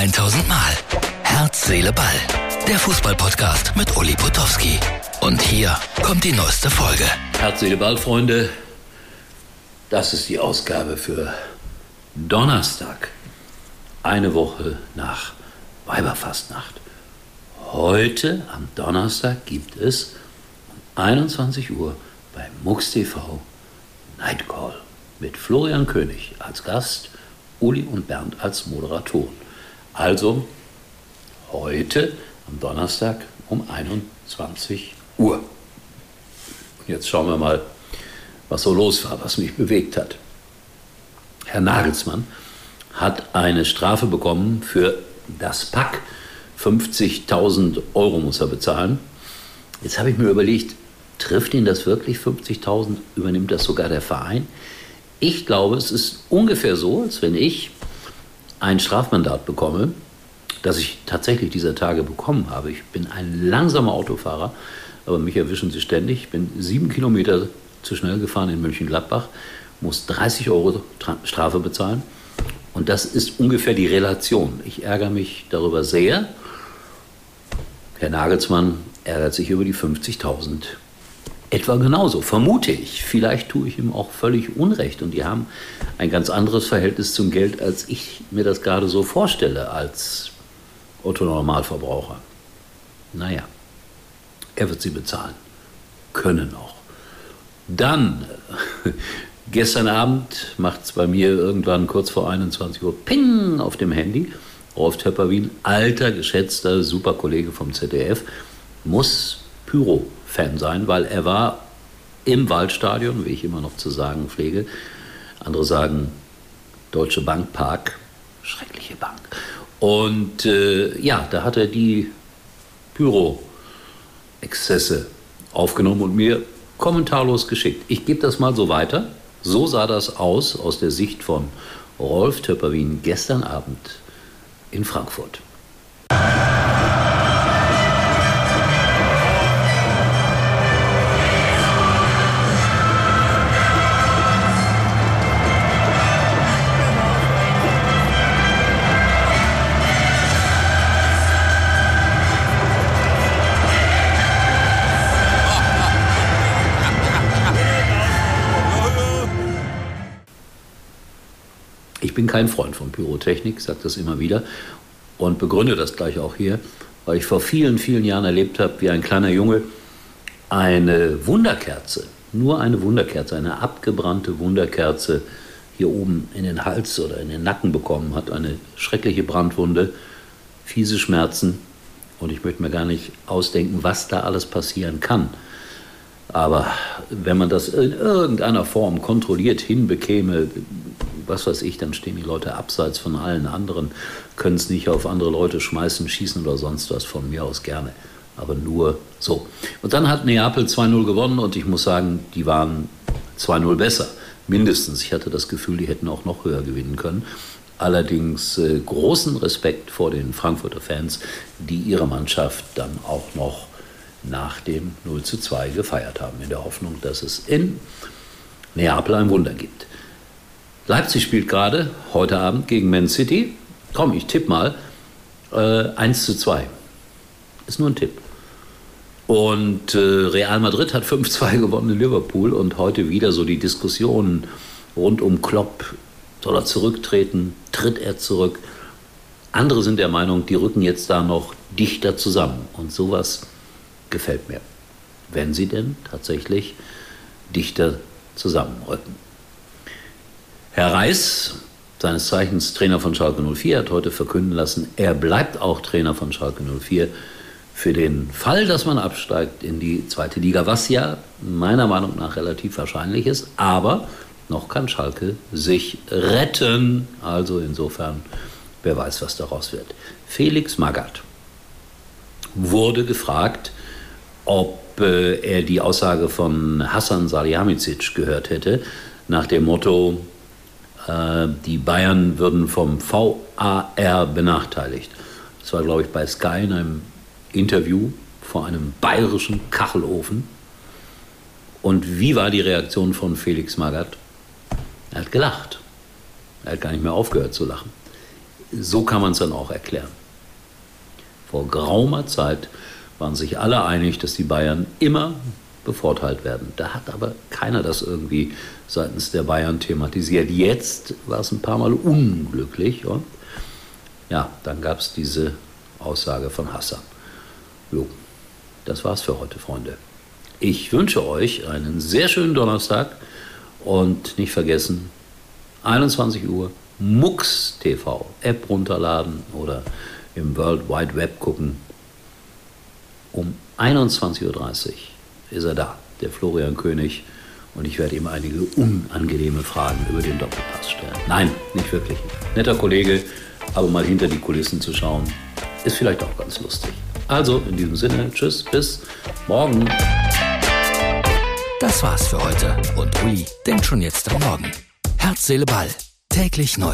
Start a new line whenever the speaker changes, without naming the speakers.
1000 Mal. Herz, Seele, Ball. Der Fußballpodcast mit Uli Potowski. Und hier kommt die neueste Folge.
Herz, Seele, Ball, Freunde. Das ist die Ausgabe für Donnerstag. Eine Woche nach Weiberfastnacht. Heute, am Donnerstag, gibt es um 21 Uhr bei MUX TV Nightcall mit Florian König als Gast, Uli und Bernd als Moderatoren. Also heute am Donnerstag um 21 Uhr. Jetzt schauen wir mal, was so los war, was mich bewegt hat. Herr Nagelsmann hat eine Strafe bekommen für das Pack. 50.000 Euro muss er bezahlen. Jetzt habe ich mir überlegt, trifft ihn das wirklich 50.000? Übernimmt das sogar der Verein? Ich glaube, es ist ungefähr so, als wenn ich ein Strafmandat bekomme, das ich tatsächlich dieser Tage bekommen habe. Ich bin ein langsamer Autofahrer, aber mich erwischen sie ständig. Ich bin sieben Kilometer zu schnell gefahren in Mönchengladbach, muss 30 Euro Strafe bezahlen. Und das ist ungefähr die Relation. Ich ärgere mich darüber sehr. Herr Nagelsmann ärgert sich über die 50.000 etwa genauso, vermute ich. Vielleicht tue ich ihm auch völlig Unrecht und die haben ein ganz anderes Verhältnis zum Geld, als ich mir das gerade so vorstelle als Otto-Normalverbraucher. Naja, er wird sie bezahlen. Können auch. Dann, gestern Abend macht es bei mir irgendwann kurz vor 21 Uhr Ping auf dem Handy. Rolf Töpperwien, alter, geschätzter, super Kollege vom ZDF, muss Pyro Fan sein, weil er war im Waldstadion, wie ich immer noch zu sagen pflege. Andere sagen Deutsche Bank Park, schreckliche Bank. Und äh, ja, da hat er die Pyro-Exzesse aufgenommen und mir kommentarlos geschickt. Ich gebe das mal so weiter. So sah das aus aus der Sicht von Rolf Töpperwien gestern Abend in Frankfurt. Ich bin kein Freund von Pyrotechnik, sage das immer wieder und begründe das gleich auch hier, weil ich vor vielen, vielen Jahren erlebt habe, wie ein kleiner Junge eine Wunderkerze, nur eine Wunderkerze, eine abgebrannte Wunderkerze hier oben in den Hals oder in den Nacken bekommen hat, eine schreckliche Brandwunde, fiese Schmerzen und ich möchte mir gar nicht ausdenken, was da alles passieren kann. Aber wenn man das in irgendeiner Form kontrolliert hinbekäme, was weiß ich, dann stehen die Leute abseits von allen anderen, können es nicht auf andere Leute schmeißen, schießen oder sonst was, von mir aus gerne. Aber nur so. Und dann hat Neapel 2-0 gewonnen und ich muss sagen, die waren 2-0 besser. Mindestens. Ich hatte das Gefühl, die hätten auch noch höher gewinnen können. Allerdings äh, großen Respekt vor den Frankfurter Fans, die ihre Mannschaft dann auch noch nach dem 0 zu 2 gefeiert haben, in der Hoffnung, dass es in Neapel ein Wunder gibt. Leipzig spielt gerade heute Abend gegen Man City. Komm, ich tippe mal. Äh, 1 zu 2. Ist nur ein Tipp. Und äh, Real Madrid hat 5-2 gewonnen in Liverpool und heute wieder so die Diskussionen rund um Klopp. Soll er zurücktreten? Tritt er zurück? Andere sind der Meinung, die rücken jetzt da noch dichter zusammen. Und sowas gefällt mir. Wenn sie denn tatsächlich dichter zusammenrücken. Herr Reis, seines Zeichens Trainer von Schalke 04, hat heute verkünden lassen, er bleibt auch Trainer von Schalke 04 für den Fall, dass man absteigt in die zweite Liga, was ja meiner Meinung nach relativ wahrscheinlich ist, aber noch kann Schalke sich retten. Also insofern, wer weiß, was daraus wird. Felix Magath wurde gefragt, ob äh, er die Aussage von Hassan Salihamidzic gehört hätte, nach dem Motto, die Bayern würden vom VAR benachteiligt. Das war, glaube ich, bei Sky in einem Interview vor einem bayerischen Kachelofen. Und wie war die Reaktion von Felix Magath? Er hat gelacht. Er hat gar nicht mehr aufgehört zu lachen. so kann man es dann auch erklären. Vor geraumer Zeit waren sich alle einig, dass die Bayern immer bevorteilt werden. Da hat aber keiner das irgendwie seitens der Bayern thematisiert. Jetzt war es ein paar Mal unglücklich und ja, dann gab es diese Aussage von Hassan. Jo, das war's für heute, Freunde. Ich wünsche euch einen sehr schönen Donnerstag und nicht vergessen, 21 Uhr MUX TV, App runterladen oder im World Wide Web gucken. Um 21.30 Uhr ist er da, der Florian König. Und ich werde ihm einige unangenehme Fragen über den Doppelpass stellen. Nein, nicht wirklich. Netter Kollege, aber mal hinter die Kulissen zu schauen, ist vielleicht auch ganz lustig. Also in diesem Sinne, tschüss, bis morgen.
Das war's für heute und Uli denkt schon jetzt am Morgen. Herz, Seele, Ball. Täglich neu.